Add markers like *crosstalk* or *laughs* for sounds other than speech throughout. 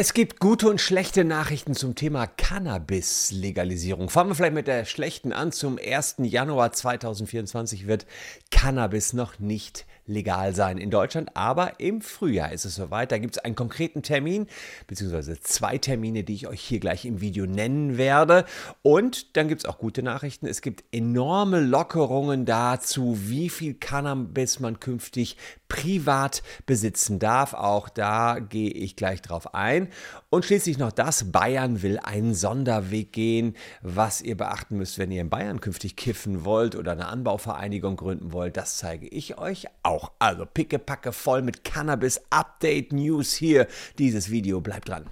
Es gibt gute und schlechte Nachrichten zum Thema Cannabis-Legalisierung. Fangen wir vielleicht mit der schlechten an. Zum 1. Januar 2024 wird Cannabis noch nicht legal sein in Deutschland, aber im Frühjahr ist es soweit. Da gibt es einen konkreten Termin, beziehungsweise zwei Termine, die ich euch hier gleich im Video nennen werde. Und dann gibt es auch gute Nachrichten. Es gibt enorme Lockerungen dazu, wie viel Cannabis man künftig privat besitzen darf. Auch da gehe ich gleich drauf ein. Und schließlich noch das, Bayern will einen Sonderweg gehen, was ihr beachten müsst, wenn ihr in Bayern künftig kiffen wollt oder eine Anbauvereinigung gründen wollt. Das zeige ich euch auch auch. Also pickepacke voll mit Cannabis Update News hier. Dieses Video bleibt dran.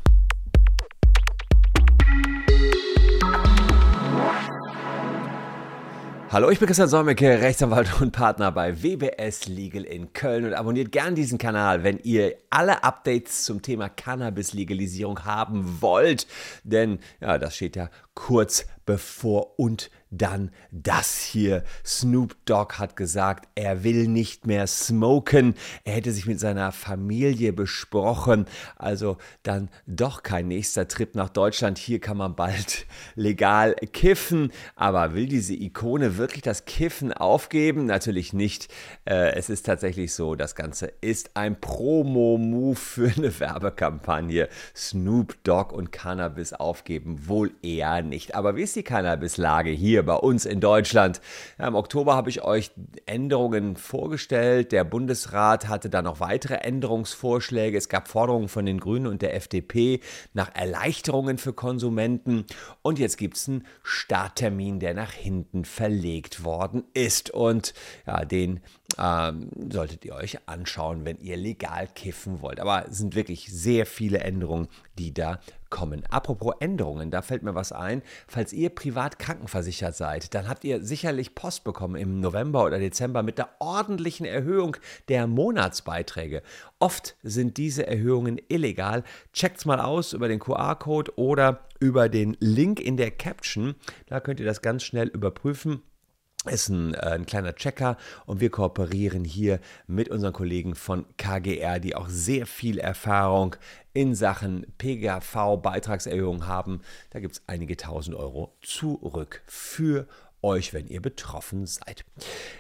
Hallo, ich bin Christian Solmecke, Rechtsanwalt und Partner bei WBS Legal in Köln und abonniert gern diesen Kanal, wenn ihr alle Updates zum Thema Cannabis-Legalisierung haben wollt. Denn ja, das steht ja kurz bevor und dann das hier. Snoop Dogg hat gesagt, er will nicht mehr smoken. Er hätte sich mit seiner Familie besprochen. Also dann doch kein nächster Trip nach Deutschland. Hier kann man bald *laughs* legal kiffen. Aber will diese Ikone wirklich das Kiffen aufgeben? Natürlich nicht. Äh, es ist tatsächlich so, das Ganze ist ein Promo-Move für eine *laughs* Werbekampagne. Snoop Dogg und Cannabis aufgeben wohl eher nicht. Aber wie ist die Cannabis-Lage hier bei uns in Deutschland? Ja, Im Oktober habe ich euch Änderungen vorgestellt. Der Bundesrat hatte da noch weitere Änderungsvorschläge. Es gab Forderungen von den Grünen und der FDP nach Erleichterungen für Konsumenten. Und jetzt gibt es einen Starttermin, der nach hinten verlegt worden ist. Und ja, den ähm, solltet ihr euch anschauen, wenn ihr legal kiffen wollt. Aber es sind wirklich sehr viele Änderungen, die da kommen. Apropos Änderungen, da fällt mir was ein. Falls ihr privat krankenversichert seid, dann habt ihr sicherlich Post bekommen im November oder Dezember mit der ordentlichen Erhöhung der Monatsbeiträge. Oft sind diese Erhöhungen illegal. Checkt's mal aus über den QR-Code oder über den Link in der Caption. Da könnt ihr das ganz schnell überprüfen ist ein, äh, ein, kleiner Checker und wir kooperieren hier mit unseren Kollegen von KGR, die auch sehr viel Erfahrung in Sachen PGV-Beitragserhöhung haben. Da gibt es einige tausend Euro zurück für euch, wenn ihr betroffen seid.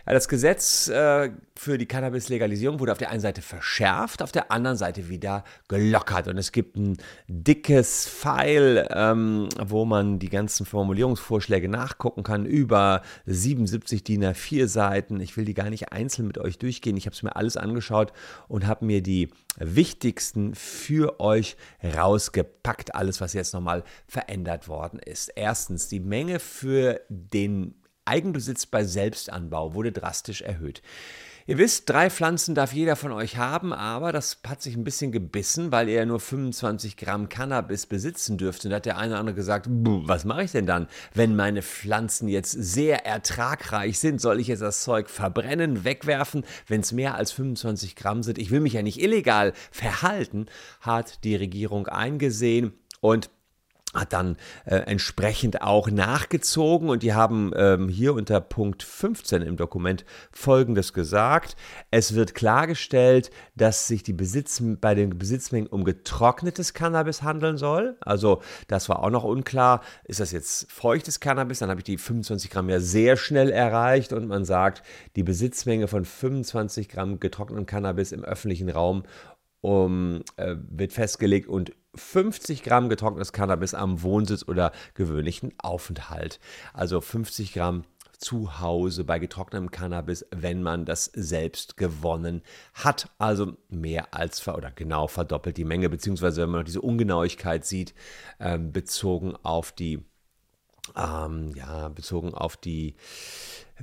Das Gesetz äh, für die Cannabis-Legalisierung wurde auf der einen Seite verschärft, auf der anderen Seite wieder gelockert. Und es gibt ein dickes File, ähm, wo man die ganzen Formulierungsvorschläge nachgucken kann, über 77 DIN A4 Seiten. Ich will die gar nicht einzeln mit euch durchgehen. Ich habe es mir alles angeschaut und habe mir die wichtigsten für euch rausgepackt. Alles, was jetzt nochmal verändert worden ist. Erstens, die Menge für den Eigenbesitz bei Selbstanbau wurde drastisch erhöht. Ihr wisst, drei Pflanzen darf jeder von euch haben, aber das hat sich ein bisschen gebissen, weil ihr nur 25 Gramm Cannabis besitzen dürft. Und da hat der eine oder andere gesagt, was mache ich denn dann, wenn meine Pflanzen jetzt sehr ertragreich sind? Soll ich jetzt das Zeug verbrennen, wegwerfen, wenn es mehr als 25 Gramm sind? Ich will mich ja nicht illegal verhalten, hat die Regierung eingesehen und hat dann äh, entsprechend auch nachgezogen und die haben ähm, hier unter Punkt 15 im Dokument Folgendes gesagt. Es wird klargestellt, dass sich die Besitz, bei den Besitzmengen um getrocknetes Cannabis handeln soll. Also das war auch noch unklar. Ist das jetzt feuchtes Cannabis? Dann habe ich die 25 Gramm ja sehr schnell erreicht und man sagt, die Besitzmenge von 25 Gramm getrocknetem Cannabis im öffentlichen Raum um, äh, wird festgelegt und 50 Gramm getrocknetes Cannabis am Wohnsitz oder gewöhnlichen Aufenthalt. Also 50 Gramm zu Hause bei getrocknetem Cannabis, wenn man das selbst gewonnen hat. Also mehr als ver oder genau verdoppelt die Menge, beziehungsweise wenn man noch diese Ungenauigkeit sieht, äh, bezogen auf die ähm, ja, bezogen auf die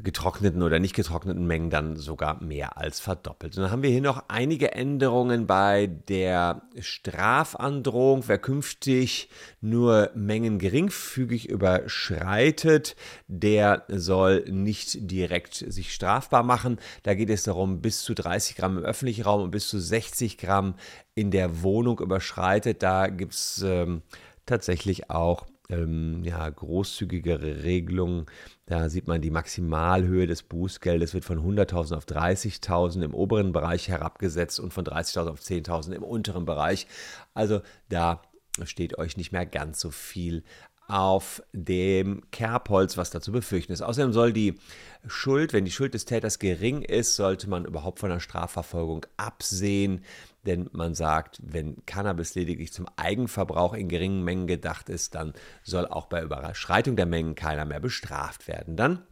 getrockneten oder nicht getrockneten Mengen dann sogar mehr als verdoppelt. Und dann haben wir hier noch einige Änderungen bei der Strafandrohung. Wer künftig nur Mengen geringfügig überschreitet, der soll nicht direkt sich strafbar machen. Da geht es darum, bis zu 30 Gramm im öffentlichen Raum und bis zu 60 Gramm in der Wohnung überschreitet. Da gibt es ähm, tatsächlich auch ähm, ja, großzügigere Regelungen. Da sieht man die Maximalhöhe des Bußgeldes wird von 100.000 auf 30.000 im oberen Bereich herabgesetzt und von 30.000 auf 10.000 im unteren Bereich. Also da steht euch nicht mehr ganz so viel auf dem Kerbholz, was da zu befürchten ist. Außerdem soll die Schuld, wenn die Schuld des Täters gering ist, sollte man überhaupt von der Strafverfolgung absehen. Denn man sagt, wenn Cannabis lediglich zum Eigenverbrauch in geringen Mengen gedacht ist, dann soll auch bei Überschreitung der Mengen keiner mehr bestraft werden. Dann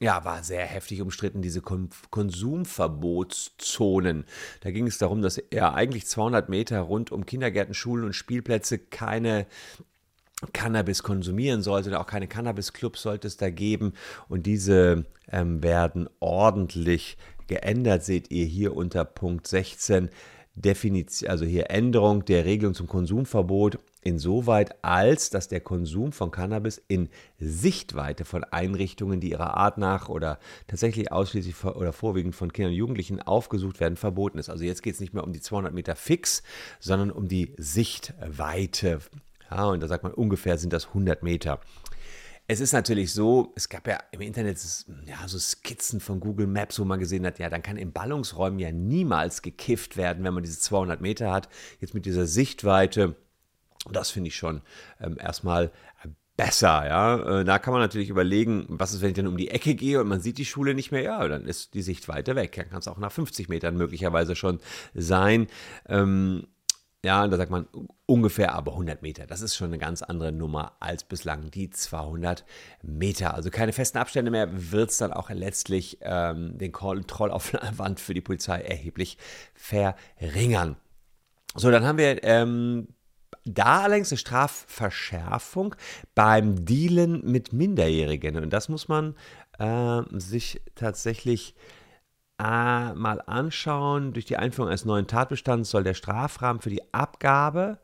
ja, war sehr heftig umstritten, diese Konsumverbotszonen. Da ging es darum, dass er eigentlich 200 Meter rund um Kindergärten, Schulen und Spielplätze keine Cannabis konsumieren sollte, auch keine Cannabis-Clubs sollte es da geben. Und diese ähm, werden ordentlich geändert, seht ihr hier unter Punkt 16. Definition, also hier Änderung der Regelung zum Konsumverbot insoweit, als dass der Konsum von Cannabis in Sichtweite von Einrichtungen, die ihrer Art nach oder tatsächlich ausschließlich oder vorwiegend von Kindern und Jugendlichen aufgesucht werden, verboten ist. Also jetzt geht es nicht mehr um die 200 Meter fix, sondern um die Sichtweite ja, und da sagt man, ungefähr sind das 100 Meter. Es ist natürlich so, es gab ja im Internet ja, so Skizzen von Google Maps, wo man gesehen hat, ja, dann kann in Ballungsräumen ja niemals gekifft werden, wenn man diese 200 Meter hat. Jetzt mit dieser Sichtweite, das finde ich schon ähm, erstmal besser, ja. Äh, da kann man natürlich überlegen, was ist, wenn ich dann um die Ecke gehe und man sieht die Schule nicht mehr, ja, dann ist die Sichtweite weg. Dann kann es auch nach 50 Metern möglicherweise schon sein. Ähm, ja, da sagt man ungefähr aber 100 Meter. Das ist schon eine ganz andere Nummer als bislang die 200 Meter. Also keine festen Abstände mehr, wird es dann auch letztlich ähm, den Kontrollaufwand für die Polizei erheblich verringern. So, dann haben wir ähm, da allerdings eine Strafverschärfung beim Dealen mit Minderjährigen. Und das muss man äh, sich tatsächlich äh, mal anschauen. Durch die Einführung eines neuen Tatbestands soll der Strafrahmen für die Abgabe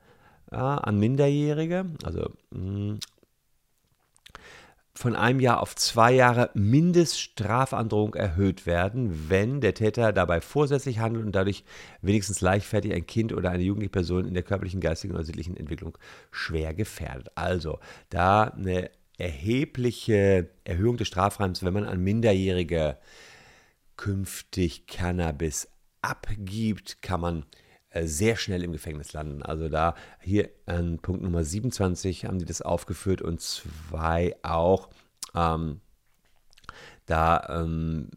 äh, an Minderjährige, also mh, mm, von einem Jahr auf zwei Jahre Mindeststrafandrohung erhöht werden, wenn der Täter dabei vorsätzlich handelt und dadurch wenigstens leichtfertig ein Kind oder eine jugendliche Person in der körperlichen, geistigen oder sittlichen Entwicklung schwer gefährdet. Also da eine erhebliche Erhöhung des Strafrahmens, wenn man an Minderjährige künftig Cannabis abgibt, kann man äh, sehr schnell im Gefängnis landen. Also da hier an Punkt Nummer 27 haben die das aufgeführt und zwei auch. Ähm, da ähm,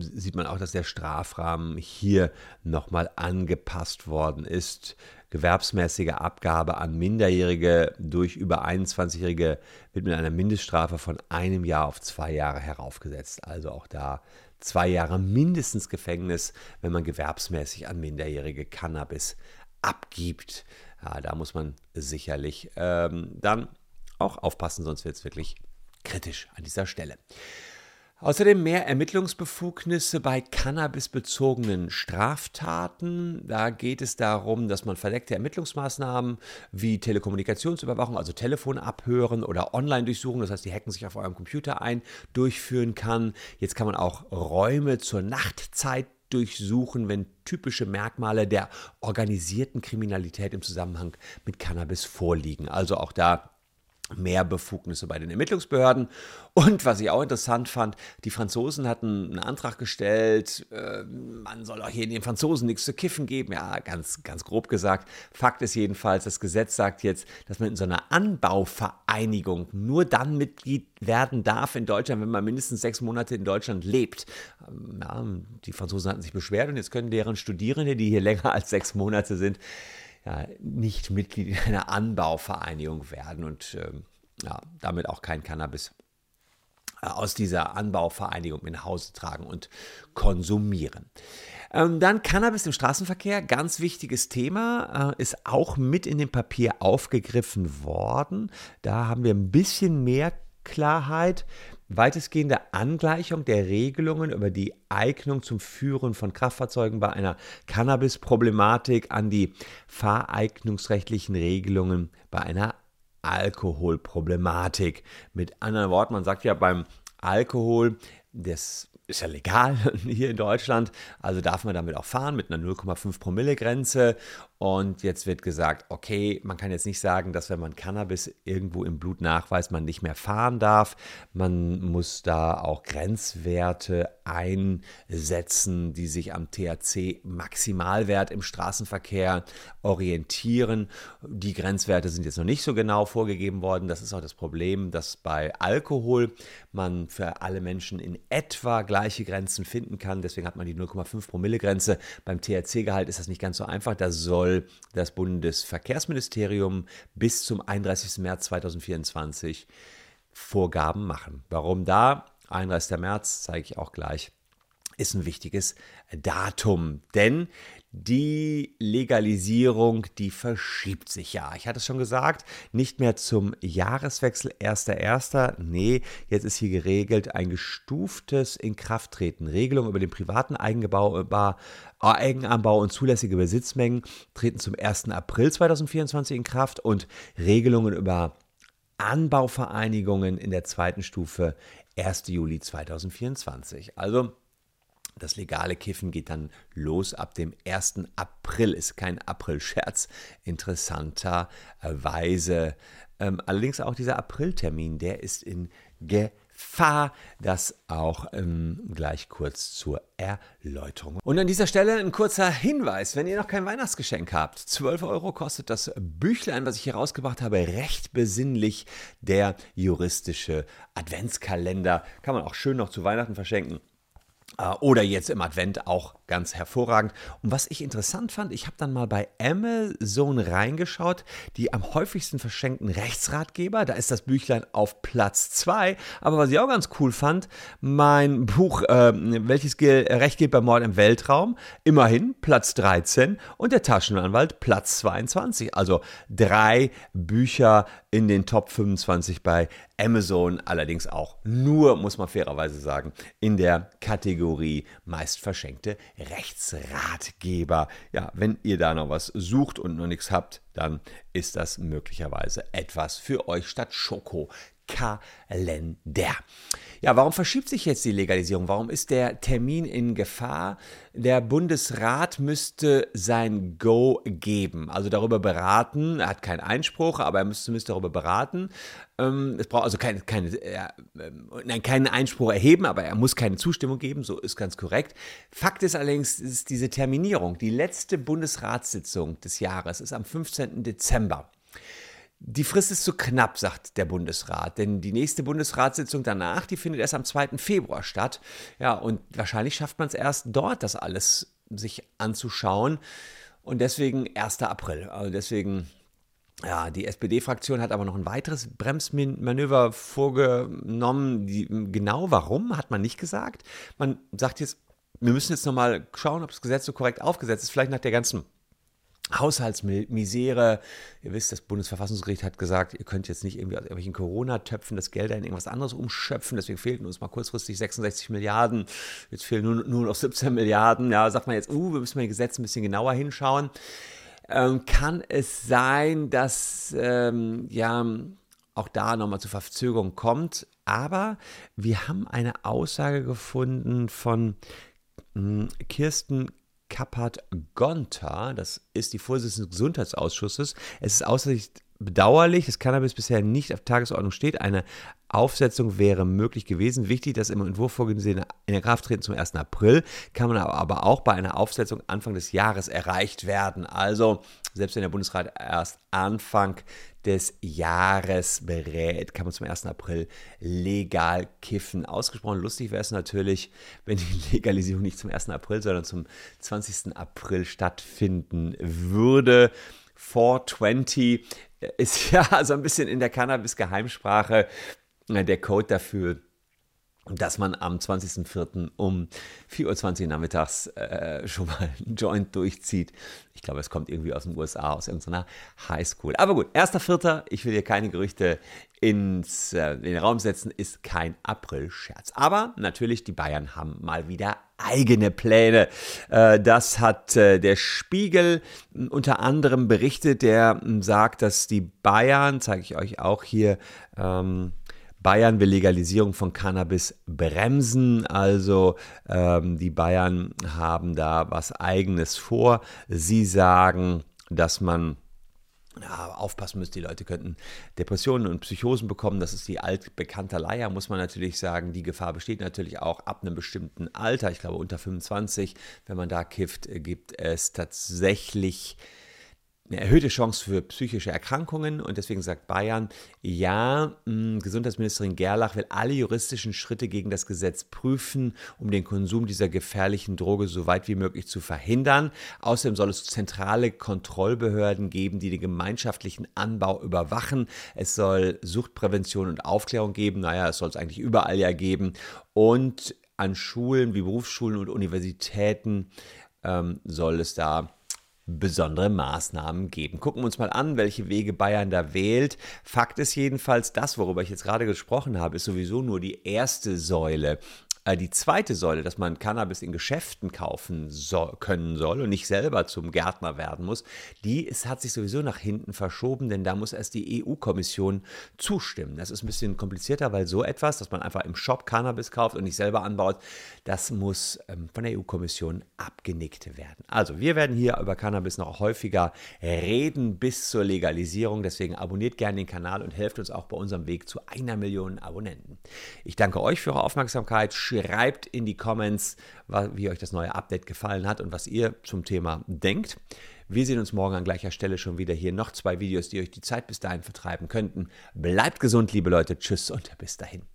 sieht man auch, dass der Strafrahmen hier nochmal angepasst worden ist. Gewerbsmäßige Abgabe an Minderjährige durch über 21-Jährige wird mit einer Mindeststrafe von einem Jahr auf zwei Jahre heraufgesetzt. Also auch da zwei Jahre mindestens Gefängnis, wenn man gewerbsmäßig an Minderjährige Cannabis abgibt. Ja, da muss man sicherlich ähm, dann auch aufpassen, sonst wird es wirklich kritisch an dieser Stelle. Außerdem mehr Ermittlungsbefugnisse bei cannabisbezogenen Straftaten. Da geht es darum, dass man verdeckte Ermittlungsmaßnahmen wie Telekommunikationsüberwachung, also Telefon abhören oder Online-Durchsuchung, das heißt, die hacken sich auf eurem Computer ein, durchführen kann. Jetzt kann man auch Räume zur Nachtzeit durchsuchen, wenn typische Merkmale der organisierten Kriminalität im Zusammenhang mit Cannabis vorliegen. Also auch da mehr Befugnisse bei den Ermittlungsbehörden. Und was ich auch interessant fand, die Franzosen hatten einen Antrag gestellt, äh, man soll auch hier den Franzosen nichts zu kiffen geben. Ja, ganz, ganz grob gesagt. Fakt ist jedenfalls, das Gesetz sagt jetzt, dass man in so einer Anbauvereinigung nur dann Mitglied werden darf in Deutschland, wenn man mindestens sechs Monate in Deutschland lebt. Ähm, ja, die Franzosen hatten sich beschwert und jetzt können deren Studierende, die hier länger als sechs Monate sind, ja, nicht Mitglied in einer Anbauvereinigung werden und ähm, ja, damit auch kein Cannabis äh, aus dieser Anbauvereinigung nach Hause tragen und konsumieren. Ähm, dann Cannabis im Straßenverkehr, ganz wichtiges Thema, äh, ist auch mit in dem Papier aufgegriffen worden. Da haben wir ein bisschen mehr Klarheit weitestgehende Angleichung der Regelungen über die Eignung zum Führen von Kraftfahrzeugen bei einer Cannabis-Problematik an die fahreignungsrechtlichen Regelungen bei einer Alkoholproblematik. Mit anderen Worten, man sagt ja beim Alkohol, das ist ja legal *laughs* hier in Deutschland, also darf man damit auch fahren mit einer 0,5 Promille Grenze Und jetzt wird gesagt, okay, man kann jetzt nicht sagen, dass wenn man Cannabis irgendwo im Blut nachweist, man nicht mehr fahren darf. Man muss da auch Grenzwerte einsetzen, die sich am THC-Maximalwert im Straßenverkehr orientieren. Die Grenzwerte sind jetzt noch nicht so genau vorgegeben worden. Das ist auch das Problem, dass bei Alkohol man für alle Menschen in etwa gleiche Grenzen finden kann. Deswegen hat man die 0,5 Promille-Grenze. Beim THC-Gehalt ist das nicht ganz so einfach. Da soll das Bundesverkehrsministerium bis zum 31. März 2024 Vorgaben machen. Warum da? 31. März zeige ich auch gleich ist ein wichtiges Datum, denn die Legalisierung, die verschiebt sich ja. Ich hatte es schon gesagt, nicht mehr zum Jahreswechsel 1.1. Nee, jetzt ist hier geregelt ein gestuftes Inkrafttreten. Regelungen über den privaten Eigenbau, äh, Eigenanbau und zulässige Besitzmengen treten zum 1. April 2024 in Kraft und Regelungen über Anbauvereinigungen in der zweiten Stufe 1. Juli 2024. Also das legale Kiffen geht dann los ab dem 1. April. Ist kein April-Scherz, interessanterweise. Ähm, allerdings auch dieser Apriltermin, der ist in Gefahr. Das auch ähm, gleich kurz zur Erläuterung. Und an dieser Stelle ein kurzer Hinweis, wenn ihr noch kein Weihnachtsgeschenk habt. 12 Euro kostet das Büchlein, was ich hier rausgebracht habe. Recht besinnlich der juristische Adventskalender. Kann man auch schön noch zu Weihnachten verschenken. Äh, oder jetzt im Advent auch ganz hervorragend. Und was ich interessant fand, ich habe dann mal bei Amazon reingeschaut, die am häufigsten verschenkten Rechtsratgeber. Da ist das Büchlein auf Platz 2. Aber was ich auch ganz cool fand, mein Buch, äh, welches Recht gilt beim Mord im Weltraum, immerhin Platz 13 und der Taschenanwalt Platz 22. Also drei Bücher in den Top 25 bei Amazon, allerdings auch nur, muss man fairerweise sagen, in der Kategorie meist verschenkte Rechtsratgeber. Ja, wenn ihr da noch was sucht und noch nichts habt, dann ist das möglicherweise etwas für euch statt Schoko. Kalender. Ja, warum verschiebt sich jetzt die Legalisierung? Warum ist der Termin in Gefahr? Der Bundesrat müsste sein Go geben, also darüber beraten. Er hat keinen Einspruch, aber er müsste zumindest darüber beraten. Ähm, es braucht also keine, keine, äh, nein, keinen Einspruch erheben, aber er muss keine Zustimmung geben, so ist ganz korrekt. Fakt ist allerdings, ist diese Terminierung. Die letzte Bundesratssitzung des Jahres ist am 15. Dezember. Die Frist ist zu knapp, sagt der Bundesrat, denn die nächste Bundesratssitzung danach, die findet erst am 2. Februar statt. Ja, und wahrscheinlich schafft man es erst dort, das alles sich anzuschauen. Und deswegen 1. April. Also deswegen, ja, die SPD-Fraktion hat aber noch ein weiteres Bremsmanöver vorgenommen. Die, genau warum, hat man nicht gesagt. Man sagt jetzt, wir müssen jetzt nochmal schauen, ob das Gesetz so korrekt aufgesetzt ist. Vielleicht nach der ganzen Haushaltsmisere. Ihr wisst, das Bundesverfassungsgericht hat gesagt, ihr könnt jetzt nicht irgendwie aus irgendwelchen Corona-Töpfen das Geld in irgendwas anderes umschöpfen. Deswegen fehlten uns mal kurzfristig 66 Milliarden. Jetzt fehlen nur, nur noch 17 Milliarden. Ja, sagt man jetzt, uh, wir müssen mal die Gesetze ein bisschen genauer hinschauen. Ähm, kann es sein, dass ähm, ja auch da nochmal zu Verzögerung kommt? Aber wir haben eine Aussage gefunden von hm, Kirsten Kappert-Gonta, das ist die Vorsitzende des Gesundheitsausschusses. Es ist außerdem bedauerlich, dass Cannabis bisher nicht auf Tagesordnung steht. Eine Aufsetzung wäre möglich gewesen. Wichtig, dass im Entwurf vorgesehen in der Kraft treten zum 1. April, kann man aber auch bei einer Aufsetzung Anfang des Jahres erreicht werden. Also, selbst wenn der Bundesrat erst Anfang des Jahres berät, kann man zum 1. April legal kiffen. Ausgesprochen lustig wäre es natürlich, wenn die Legalisierung nicht zum 1. April, sondern zum 20. April stattfinden würde. 420 ist ja so ein bisschen in der Cannabis-Geheimsprache der Code dafür, dass man am 20.04. um 4.20 Uhr nachmittags äh, schon mal einen Joint durchzieht. Ich glaube, es kommt irgendwie aus den USA, aus irgendeiner Highschool. Aber gut, 1.04., ich will hier keine Gerüchte ins, äh, in den Raum setzen, ist kein April-Scherz. Aber natürlich, die Bayern haben mal wieder eigene Pläne. Äh, das hat äh, der Spiegel unter anderem berichtet, der sagt, dass die Bayern, zeige ich euch auch hier, ähm, Bayern will Legalisierung von Cannabis bremsen. Also ähm, die Bayern haben da was eigenes vor. Sie sagen, dass man ja, aufpassen müsste, die Leute könnten Depressionen und Psychosen bekommen. Das ist die altbekannte Leier, muss man natürlich sagen. Die Gefahr besteht natürlich auch ab einem bestimmten Alter. Ich glaube, unter 25, wenn man da kifft, gibt es tatsächlich eine erhöhte Chance für psychische Erkrankungen und deswegen sagt Bayern, ja, hm, Gesundheitsministerin Gerlach will alle juristischen Schritte gegen das Gesetz prüfen, um den Konsum dieser gefährlichen Droge so weit wie möglich zu verhindern. Außerdem soll es zentrale Kontrollbehörden geben, die den gemeinschaftlichen Anbau überwachen. Es soll Suchtprävention und Aufklärung geben. Naja, es soll es eigentlich überall ja geben. Und an Schulen wie Berufsschulen und Universitäten ähm, soll es da besondere Maßnahmen geben. Gucken wir uns mal an, welche Wege Bayern da wählt. Fakt ist jedenfalls, das, worüber ich jetzt gerade gesprochen habe, ist sowieso nur die erste Säule die zweite Säule, dass man Cannabis in Geschäften kaufen so, können soll und nicht selber zum Gärtner werden muss, die ist, hat sich sowieso nach hinten verschoben, denn da muss erst die EU-Kommission zustimmen. Das ist ein bisschen komplizierter, weil so etwas, dass man einfach im Shop Cannabis kauft und nicht selber anbaut, das muss ähm, von der EU-Kommission abgenickt werden. Also wir werden hier über Cannabis noch häufiger reden bis zur Legalisierung. Deswegen abonniert gerne den Kanal und helft uns auch bei unserem Weg zu einer Million Abonnenten. Ich danke euch für eure Aufmerksamkeit. Schreibt in die Comments, wie euch das neue Update gefallen hat und was ihr zum Thema denkt. Wir sehen uns morgen an gleicher Stelle schon wieder hier. Noch zwei Videos, die euch die Zeit bis dahin vertreiben könnten. Bleibt gesund, liebe Leute. Tschüss und bis dahin.